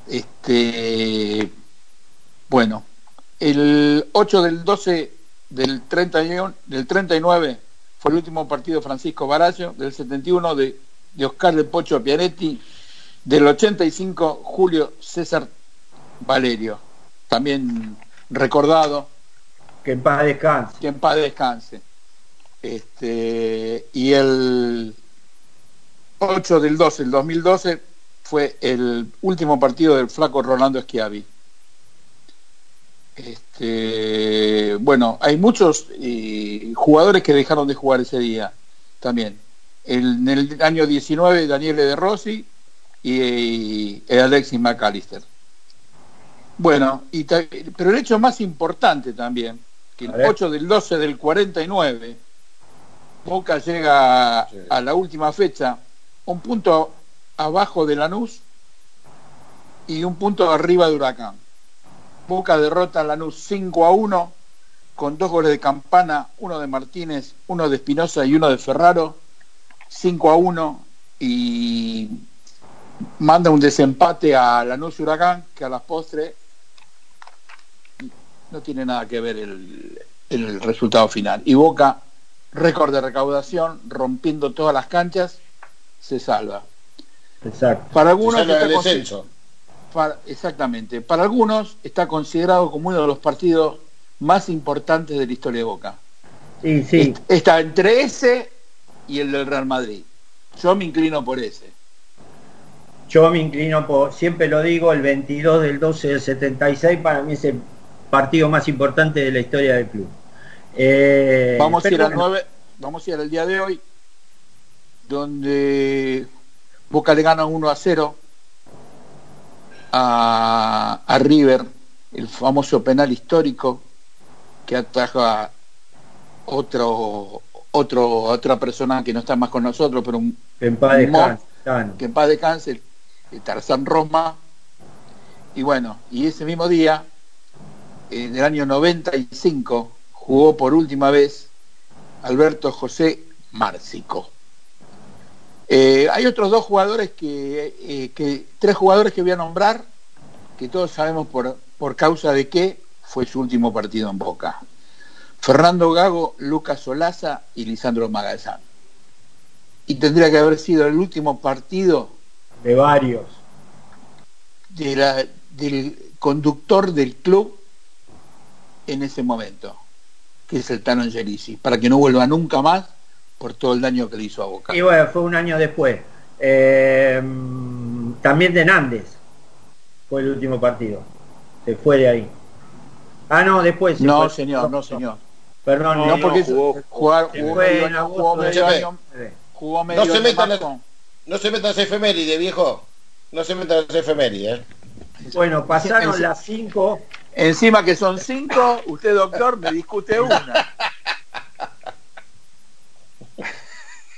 Este, bueno, el 8 del 12 del, 31, del 39 fue el último partido Francisco Barallo, del 71 de, de Oscar de Pocho Pianetti, del 85 Julio César Valerio, también recordado. Que en paz descanse. Que en paz descanse. Este, y el 8 del 12 del 2012 fue el último partido del flaco Rolando Schiavi. Este, bueno, hay muchos eh, jugadores que dejaron de jugar ese día también. en el año 19 Daniele De Rossi y, Alexis McAllister. Bueno, y pero el hecho más importante también, que el 8 del 12 del 49, Boca llega a la última fecha un punto abajo de Lanús y un punto arriba de Huracán. Boca derrota a Lanús 5 a 1 con dos goles de Campana, uno de Martínez, uno de Espinosa y uno de Ferraro, 5 a 1 y manda un desempate a Lanús Huracán que a las postres no tiene nada que ver el, el resultado final. Y Boca, récord de recaudación, rompiendo todas las canchas se salva. Exacto. Para algunos está del consi- descenso. para- exactamente. Para algunos está considerado como uno de los partidos más importantes de la historia de Boca. Sí, sí. Está entre ese y el del Real Madrid. Yo me inclino por ese. Yo me inclino por, siempre lo digo, el 22 del 12 del 76 para mí es el partido más importante de la historia del club. Eh, Vamos a ir al bueno, 9, vamos a ir al día de hoy, donde Boca le gana 1 a 0 a, a River, el famoso penal histórico que ataja otro otro otra persona que no está más con nosotros, pero un, Que en paz descanse, que en paz descanse, Tarzán Roma. Y bueno, y ese mismo día, en el año 95, jugó por última vez Alberto José Márcico. Eh, hay otros dos jugadores que, eh, que, tres jugadores que voy a nombrar, que todos sabemos por, por causa de qué fue su último partido en Boca. Fernando Gago, Lucas Solaza y Lisandro Magallán. Y tendría que haber sido el último partido de varios. de la- del conductor del club en ese momento, que es el Tano Angelici, para que no vuelva nunca más por todo el daño que le hizo a Boca. Y bueno, fue un año después. Eh, también de Nández fue el último partido. Se fue de ahí. Ah, no, después. se No, fue. señor, no, señor. Perdón, No, eh, porque jugó- jugar- jugó medio en año- jugó medio Chepe. año- 19. jugó No se año metan con- No se metan las efemérides, viejo. No se metan las efemérides. ¿eh? Bueno, pasaron En- las cinco. Encima que son cinco, usted doctor me discute una.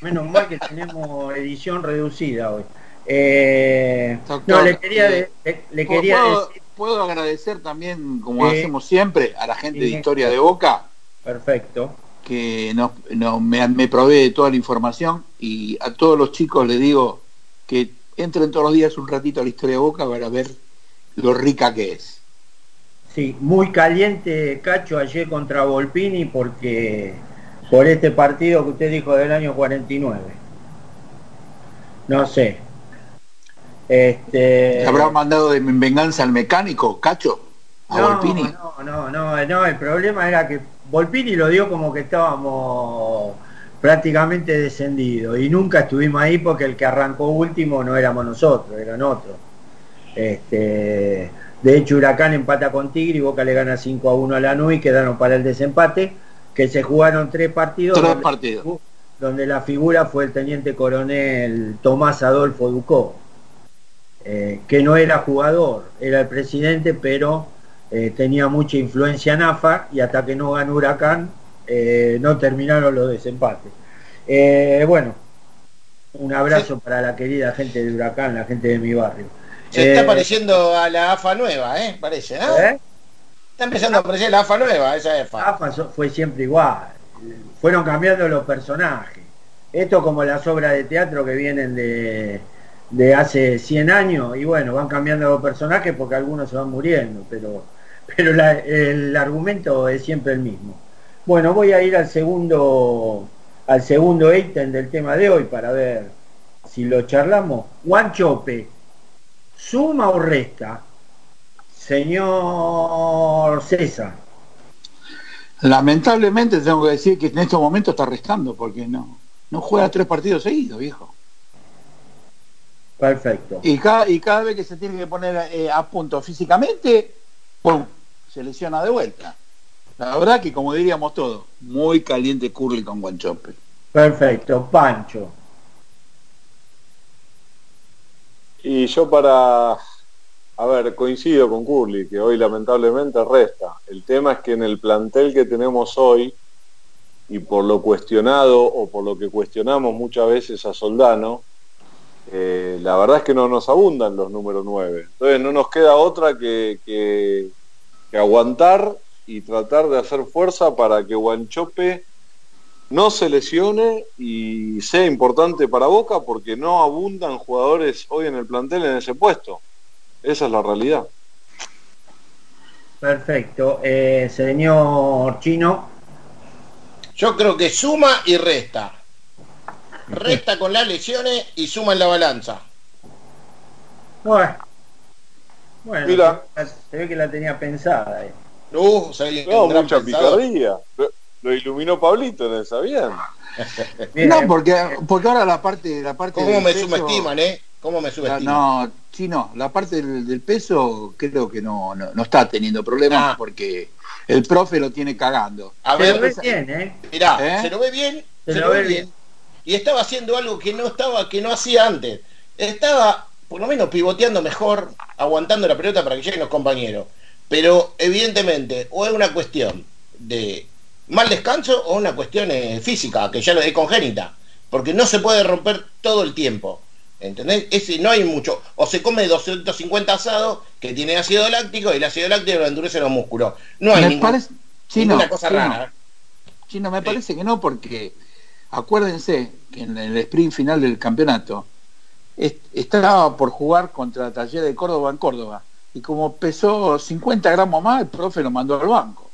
Menos mal que tenemos edición reducida hoy. Eh, Doctor, no, le quería, eh, de- le, le quería ¿Puedo, decir. puedo agradecer también, como Sí. hacemos siempre, a la gente de. Historia de Boca, Perfecto. que nos, nos- me, me provee de toda la información y a todos los chicos les digo que entren todos los días un ratito a la historia de Boca para ver lo rica que es. Sí, muy caliente Cacho ayer contra Volpini porque por este partido que usted dijo del año 49. No sé. Este ¿Se habrá mandado de venganza al mecánico, Cacho? A no, Volpini. no, no, no, no, el problema era que Volpini lo dio como que estábamos prácticamente descendidos y nunca estuvimos ahí porque el que arrancó último no éramos nosotros, eran otros. Este, de hecho Huracán empata con Tigre y Boca le gana 5 a 1 a Lanús y quedaron para el desempate, que se jugaron tres partidos, Tres donde, partidos. donde la figura fue el teniente coronel Tomás Adolfo Ducó, eh, que no era jugador, era el presidente, pero eh, tenía mucha influencia en AFA y hasta que no ganó Huracán eh, no terminaron los desempates. Eh, bueno, un abrazo para la querida gente de Huracán, la gente de mi barrio. Se está pareciendo a la AFA nueva, ¿eh? Parece, ¿no? Está empezando a parecer la AFA nueva, esa AFA. AFA fue siempre igual. Fueron cambiando los personajes. Esto como las obras de teatro que vienen de, de hace 100 años y bueno, van cambiando los personajes porque algunos se van muriendo, pero, pero el argumento es siempre el mismo. Bueno, voy a ir al segundo al segundo ítem del tema de hoy para ver si lo charlamos. Juan Chope, ¿suma o resta? Señor César. Lamentablemente tengo que decir que en estos momentos está restando porque no, no juega tres partidos seguidos, viejo. Perfecto. Y cada, y cada vez que se tiene que poner eh, a punto físicamente, ¡pum! se lesiona de vuelta. La verdad que como diríamos todos, muy caliente Curly con Guanchope. Perfecto, Pancho. Y yo para, a ver, coincido con Curly, que hoy lamentablemente resta. El tema es que en el plantel que tenemos hoy, y por lo cuestionado o por lo que cuestionamos muchas veces a Soldano, eh, la verdad es que no nos abundan los números 9. Entonces no nos queda otra que, que, aguantar y tratar de hacer fuerza para que Guanchope no se lesione y sea importante para Boca porque no abundan jugadores hoy en el plantel en ese puesto. Esa es la realidad. Perfecto. Eh, señor Chino. Yo creo que suma y resta. Resta con las lesiones y suma en la balanza. Bueno, bueno Mira. se ve que la tenía pensada. eh. Uh, No, mucha picardía. Lo, lo iluminó Pablito, ¿no sabían? No, porque, porque ahora la parte, la parte ¿Cómo me peso- subestiman, eh? ¿Cómo me subestiman? no, sí, no, la parte del, del peso creo que no, no, no está teniendo problemas Ah. porque el profe lo tiene cagando. A Se ver, lo ve bien, ¿eh? Mirá, ¿Eh? se lo ve bien, Se se, lo lo ve ve bien. Y estaba haciendo algo que no estaba, que no hacía antes. Estaba, por lo menos, pivoteando mejor, aguantando la pelota para que lleguen los compañeros. Pero evidentemente, o es una cuestión de mal descanso o una cuestión eh, física, que ya lo es congénita. Porque no se puede romper todo el tiempo. ¿Entendés? Ese, no hay mucho. O se come 250 asados que tiene ácido láctico y el ácido láctico lo endurece los músculos. No hay Me ningún- parece- sí, ninguna no, cosa sí, no. rara. Chino, me parece que no, porque acuérdense que en el sprint final del campeonato est- estaba por jugar contra Taller de Córdoba en Córdoba. Y como pesó 50 gramos más, el profe lo mandó al banco.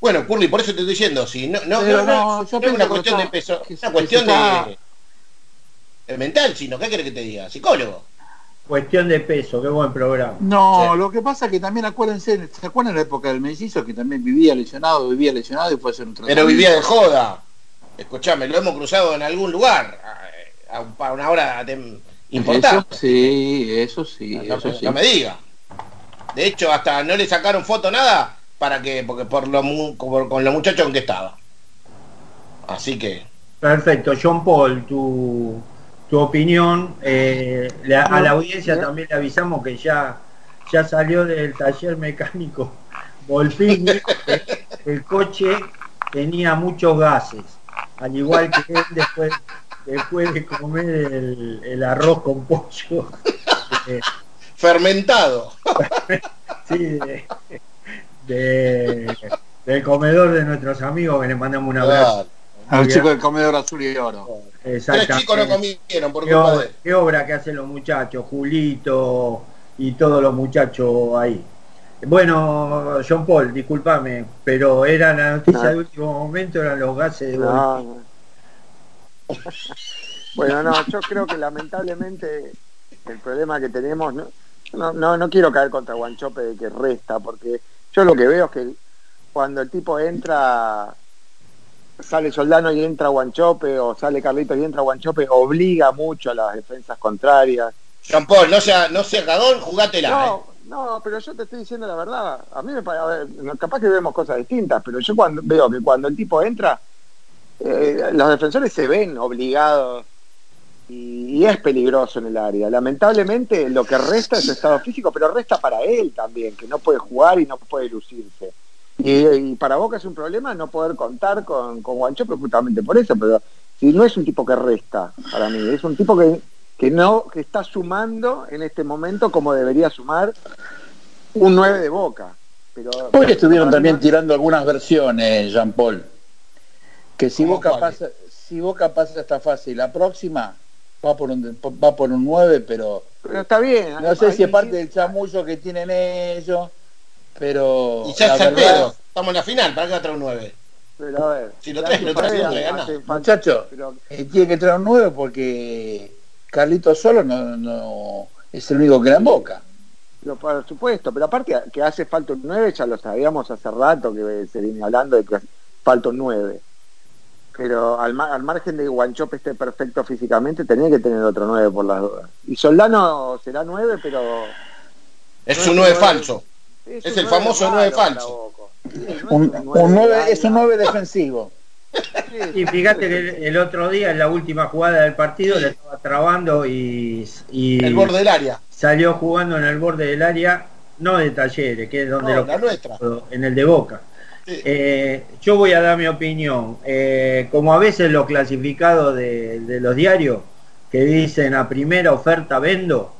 Bueno, Curly, por eso te estoy diciendo, si no, no, no, no, no, no yo es una cuestión está- de peso, es una cuestión está- de de mental, sino ¿qué querés que te diga? Psicólogo. Cuestión de peso, qué buen programa. No, Sí. lo que pasa que también acuérdense, ¿se acuerdan la época del mellizo que también vivía lesionado, vivía lesionado y fue a hacer un Pero tratamiento? vivía de joda. Escuchame, lo hemos cruzado en algún lugar a, una hora de- Eso importante. sí, eso sí, no, eso no sí. me diga. De hecho, hasta no le sacaron foto nada para que, porque por lo mu- por- con los muchachos con que estaba. Así que, Perfecto, John Paul, tu, tu opinión. eh, a la audiencia también le avisamos que ya, ya salió del taller mecánico Volpini. el coche tenía muchos gases, al igual que él después, después de comer el, el arroz con pollo. eh, fermentado. sí, de- de- del comedor de nuestros amigos que le mandamos un abrazo. Al chico del comedor azul y oro. Tres Exactamente. chicos no comieron por qué, culpa obra, qué obra que hacen los muchachos, Julito y todos los muchachos ahí. Bueno, John Paul, discúlpame, pero era la noticia No. de último momento, eran los gases de no. Bueno, no, yo creo que lamentablemente el problema que tenemos, no, no, no, no quiero caer contra Guanchope de que resta, porque yo lo que veo es que cuando el tipo entra, sale Soldano y entra Guanchope, o sale Carlitos y entra Guanchope, obliga mucho a las defensas contrarias. Jean Paul, no sea, no sea cagón, jugátela. No, eh. no, pero yo te estoy diciendo la verdad. A mí me parece, capaz que vemos cosas distintas, pero yo cuando veo que cuando el tipo entra, eh, los defensores se ven obligados y, y es peligroso en el área. Lamentablemente lo que resta es su estado físico, pero resta para él también, que no puede jugar y no puede lucirse. Y, y para Boca es un problema no poder contar con, con Guanchope justamente por eso, pero si no es un tipo que resta para mí, es un tipo que, que no, que está sumando en este momento como debería sumar un 9 de Boca. Pero, Hoy estuvieron también no- tirando algunas versiones, Jean Paul. Que si ¿Cómo Boca pasa, si Boca pasa esta fase y la próxima va por un va por un 9, pero Pero está bien. no sé ahí si es sí- parte del chamullo que tienen ellos, pero Y ya la es el verdad, pedo. Estamos en la final, ¿para qué va a traer un 9? Pero a ver, Si lo traes, lo traes, le gana. muchachos, pero- eh, tiene que traer un 9 porque Carlitos solo no, no es el único que la Boca. Pero por supuesto, pero aparte que hace falta un 9, ya lo sabíamos hace rato que se viene hablando de que falta un 9. Pero al, ma- al margen de que Guanchope esté perfecto físicamente, tenía que tener otro 9 por las dudas. Y Soldano será 9, pero Es un es 9 un falso. Es, el famoso malo 9 para falso. Un, nueve un de 9 área. es un 9 defensivo. Y fíjate que el, el otro día, en la última jugada del partido, le estaba trabando y, y El borde del área. salió jugando en el borde del área, no de talleres, que es donde No, lo la nuestra. en el de Boca. Sí. Eh, yo voy a dar mi opinión. Eh, como a veces los clasificados de, de los diarios que dicen a primera oferta vendo,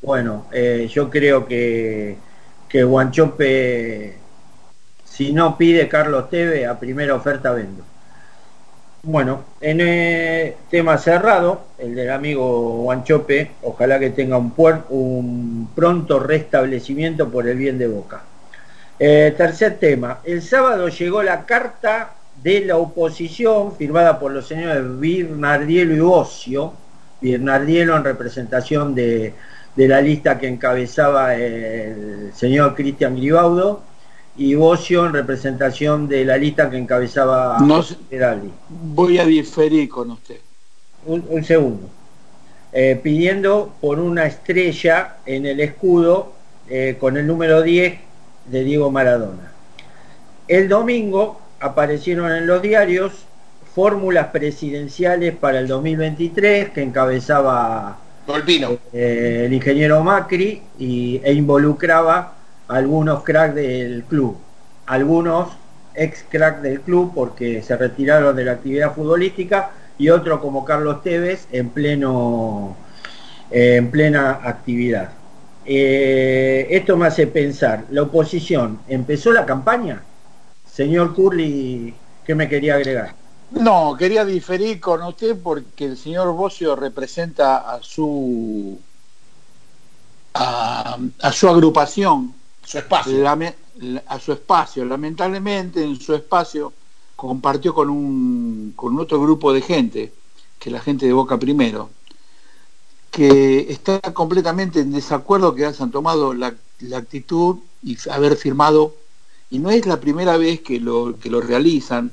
bueno, eh, yo creo que, que Guanchope, si no pide Carlos Teve, a primera oferta vendo. Bueno, en el tema cerrado, el del amigo Guanchope, ojalá que tenga un, un pronto restablecimiento por el bien de Boca. Eh, tercer tema, el sábado llegó la carta de la oposición firmada por los señores Birnardielo y Ocio Bernardielo en representación de, de la lista que encabezaba el señor Cristian Gribaudo y Bocio en representación de la lista que encabezaba No José Geraldi. Voy a diferir con usted. Un, un segundo. Eh, pidiendo por una estrella en el escudo eh, con el número 10 de Diego Maradona. El domingo aparecieron en los diarios fórmulas presidenciales para el 2023 que encabezaba Golpino. eh, el ingeniero Macri y, e involucraba a algunos cracks del club, algunos ex crack del club porque se retiraron de la actividad futbolística y otro como Carlos Tevez en pleno en plena actividad. Eh, esto me hace pensar, la oposición empezó la campaña, señor Curly, ¿qué me quería agregar? No, quería diferir con usted porque el señor Bocio representa a su a, a su agrupación, Su espacio. lame- a su espacio. Lamentablemente en su espacio compartió con un con otro grupo de gente, que es la gente de Boca Primero, que está completamente en desacuerdo que hayan tomado la, la actitud y haber firmado, y no es la primera vez que lo, que lo realizan,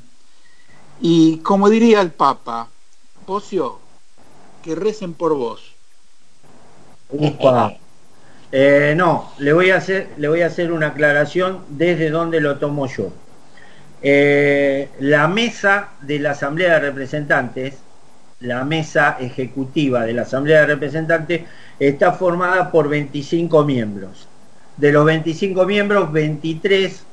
y como diría el Papa, Pocio, que recen por vos. Eh, no, le voy a hacer, le voy a hacer una aclaración desde donde lo tomo yo. Eh, la mesa de la Asamblea de Representantes, la mesa ejecutiva de la Asamblea de Representantes, está formada por 25 miembros. De los 25 miembros, 23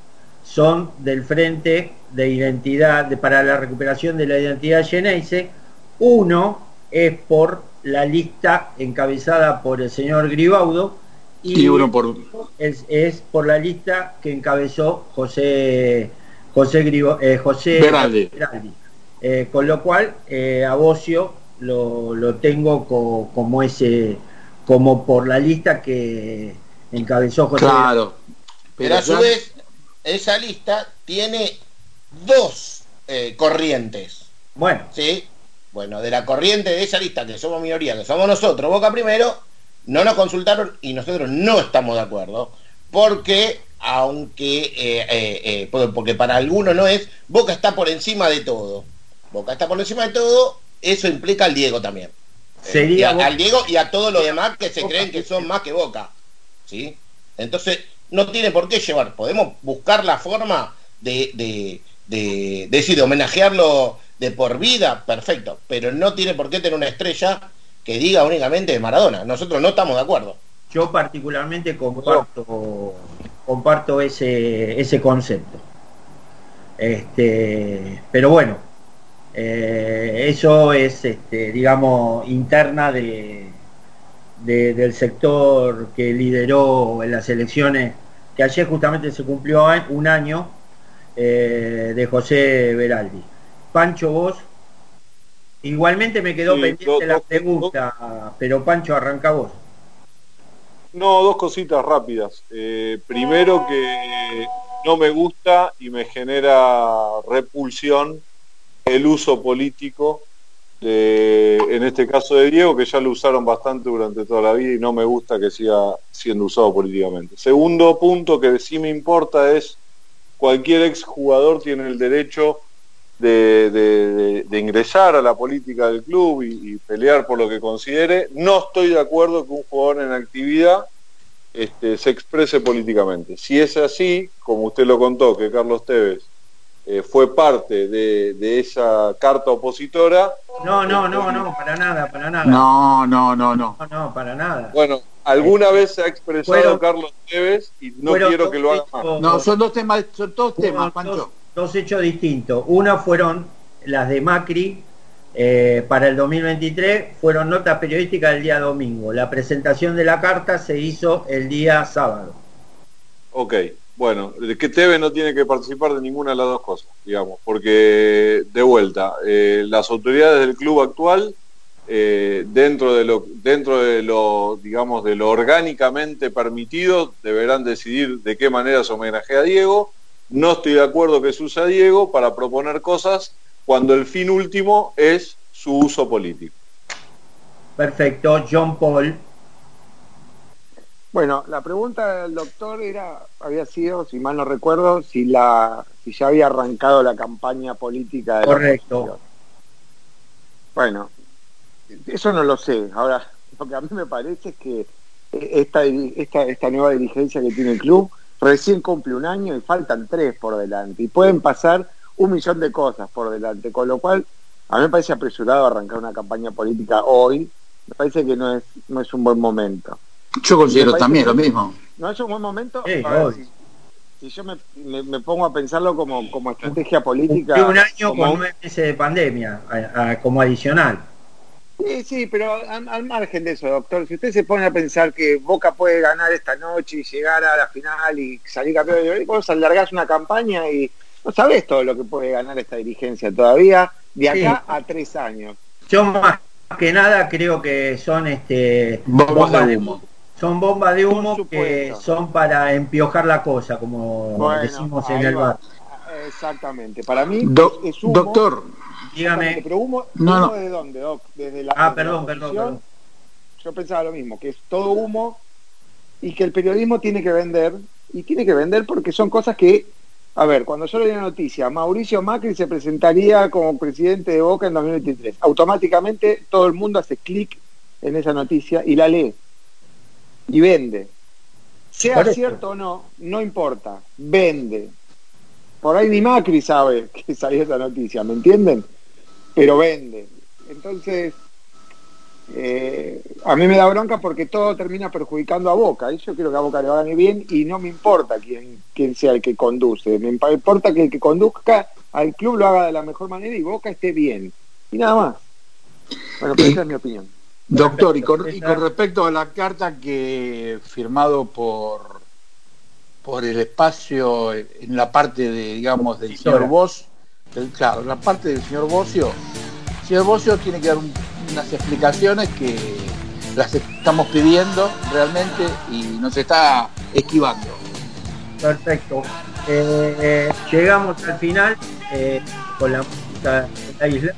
son del Frente de Identidad de- para la recuperación de la identidad Geneise. Uno es por la lista encabezada por el señor Gribaudo y, Y uno por es, es por la lista que encabezó José José Gribo- eh, José Beraldi. Beraldi. Eh, con lo cual eh, a Bocio lo, lo tengo co- como ese como por la lista que encabezó José Claro. Pero a su vez, esa lista tiene dos eh, corrientes. Bueno. ¿Sí? Bueno, de la corriente de esa lista, que somos minoría, que somos nosotros, Boca primero, no nos consultaron y nosotros no estamos de acuerdo. Porque, aunque, eh, eh, porque- para algunos no es, Boca está por encima de todo. Boca está por encima de todo, eso implica al Diego también. Sería Y a- al Diego y a todos los demás que se creen que son más que Boca. ¿Sí? Entonces, no tiene por qué llevar. Podemos buscar la forma de, de, de, de decir, de homenajearlo de por vida, perfecto. Pero no tiene por qué tener una estrella que diga únicamente de Maradona. Nosotros no estamos de acuerdo. Yo particularmente comparto comparto ese ese concepto. Este, pero bueno, eh, eso es este, digamos interna de, de- del sector que lideró en las elecciones que ayer justamente se cumplió un año eh, de José Beraldi. Pancho vos igualmente me quedó Sí, pendiente dos- la dos- pregunta, pero Pancho arranca vos. No, dos cositas rápidas. Eh, primero que no me gusta y me genera repulsión el uso político en este caso de Diego, que ya lo usaron bastante durante toda la vida y no me gusta que siga siendo usado políticamente. Segundo punto que sí me importa es cualquier exjugador tiene el derecho de, de- de- de ingresar a la política del club y, y pelear por lo que considere. No estoy de acuerdo que un jugador en actividad este, se exprese políticamente. Si es así, como usted lo contó, que Carlos Tevez eh, fue parte de, de esa carta opositora, No, no, no, no, para nada, para nada. No, no, no, no. No, no, para nada. bueno, alguna vez se ha expresado Fueron- Carlos Tevez y no quiero que lo haga más. No, son dos temas, son dos temas, dos hechos distintos. Una fueron las de Macri eh, para el 2023, fueron notas periodísticas el día domingo. La presentación de la carta se hizo el día sábado. Ok, bueno, que Tevez no tiene que participar de ninguna de las dos cosas, digamos, porque de vuelta, eh, las autoridades del club actual, eh, dentro de lo, dentro de lo, digamos, de lo orgánicamente permitido, deberán decidir de qué manera se homenajea a Diego. No estoy de acuerdo que se use a Diego para proponer cosas cuando el fin último es su uso político. Perfecto, John Paul. Bueno, la pregunta del doctor era, había sido, si mal no recuerdo, si la, si ya había arrancado la campaña política de Correcto. Bueno, eso no lo sé. Ahora, lo que a mí me parece es que esta, esta, esta nueva dirigencia que tiene el club recién cumple un año y faltan tres por delante. Y pueden pasar un millón de cosas por delante. Con lo cual, a mí me parece apresurado arrancar una campaña política hoy. Me parece que no es, no es un buen momento. Yo considero también que- lo mismo. ¿No es un buen momento? Sí, ver, si, si yo me, me- me pongo a pensarlo como, como estrategia política... Cumplió un año como con un- nueve meses de pandemia, a- a- como adicional. Sí, sí, pero al, al margen de eso, doctor, si usted se pone a pensar que Boca puede ganar esta noche y llegar a la final y salir campeón de vos alargás una campaña y no sabés todo lo que puede ganar esta dirigencia todavía de acá Sí. a tres años. Yo más que nada creo que son este Bombas de humo. Son bombas de humo que son para empiojar la cosa, como Bueno, decimos en el va. bar. Exactamente, para mí Do- es humo. doctor, Dígame. Pero humo, No, humo no. de dónde, Doc? Desde la, Ah, desde la perdón, perdón, perdón. Yo pensaba lo mismo, que es todo humo y que el periodismo tiene que vender, y tiene que vender porque son cosas que, a ver, cuando yo leí la noticia, Mauricio Macri se presentaría como presidente de Boca en 2023, automáticamente todo el mundo hace clic en esa noticia y la lee y vende. Sea Correcto. cierto o no, no importa, vende. Por ahí ni Macri sabe que salió esa noticia, ¿me entienden? Pero vende. Entonces, eh, a mí me da bronca porque todo termina perjudicando a Boca. Y yo quiero que a Boca le vaya bien y no me importa quién, quién sea el que conduce. Me importa que el que conduzca al club lo haga de la mejor manera y Boca esté bien. Y nada más. Bueno, pero esa es mi opinión. Doctor, y con, y con respecto a la carta que firmado por por el espacio en la parte de digamos del señor del- claro, la parte del señor Bocio, el señor Bocio tiene que dar un- unas explicaciones que las estamos pidiendo realmente y nos está esquivando. Perfecto. Eh, llegamos al final eh, con la música de la isla.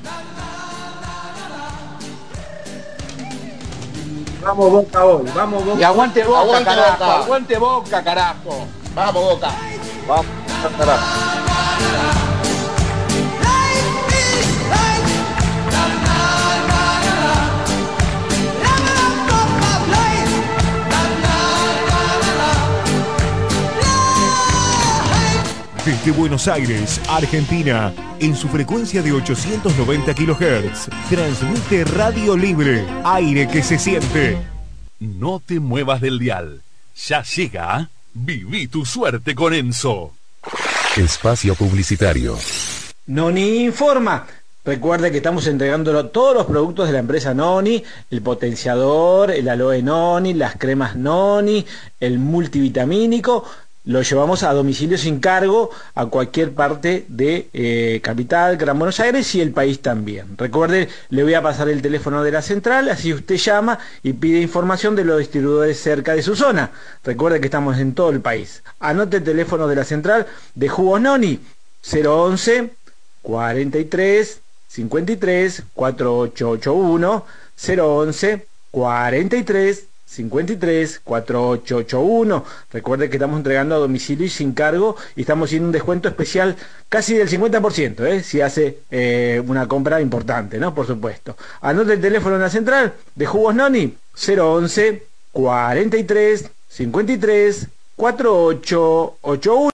Vamos Boca hoy, vamos Boca. Y aguante Boca, Aguante carajo, Boca. aguante Boca, carajo. Vamos, Boca. Vamos, carajo. Desde Buenos Aires, Argentina, en su frecuencia de 890 kHz, transmite Radio Libre, aire que se siente. No te muevas del dial. Ya llega. Viví tu suerte con Enzo. Espacio Publicitario. Noni informa. Recuerde que estamos entregando todos los productos de la empresa Noni, el potenciador, el aloe Noni, las cremas Noni, el multivitamínico. Lo llevamos a domicilio sin cargo a cualquier parte de eh, Capital, Gran Buenos Aires y el país también. Recuerde, le voy a pasar el teléfono de la central, así usted llama y pide información de los distribuidores cerca de su zona. Recuerde que estamos en todo el país. Anote el teléfono de la central de Jugos Noni, 011 43 53 4881 011 43 53 4881 recuerde que estamos entregando a domicilio y sin cargo y estamos haciendo un descuento especial casi del 50% ¿eh? si hace eh, una compra importante ¿no? por supuesto anote el teléfono en la central de Jugos Noni 011 43 53 4881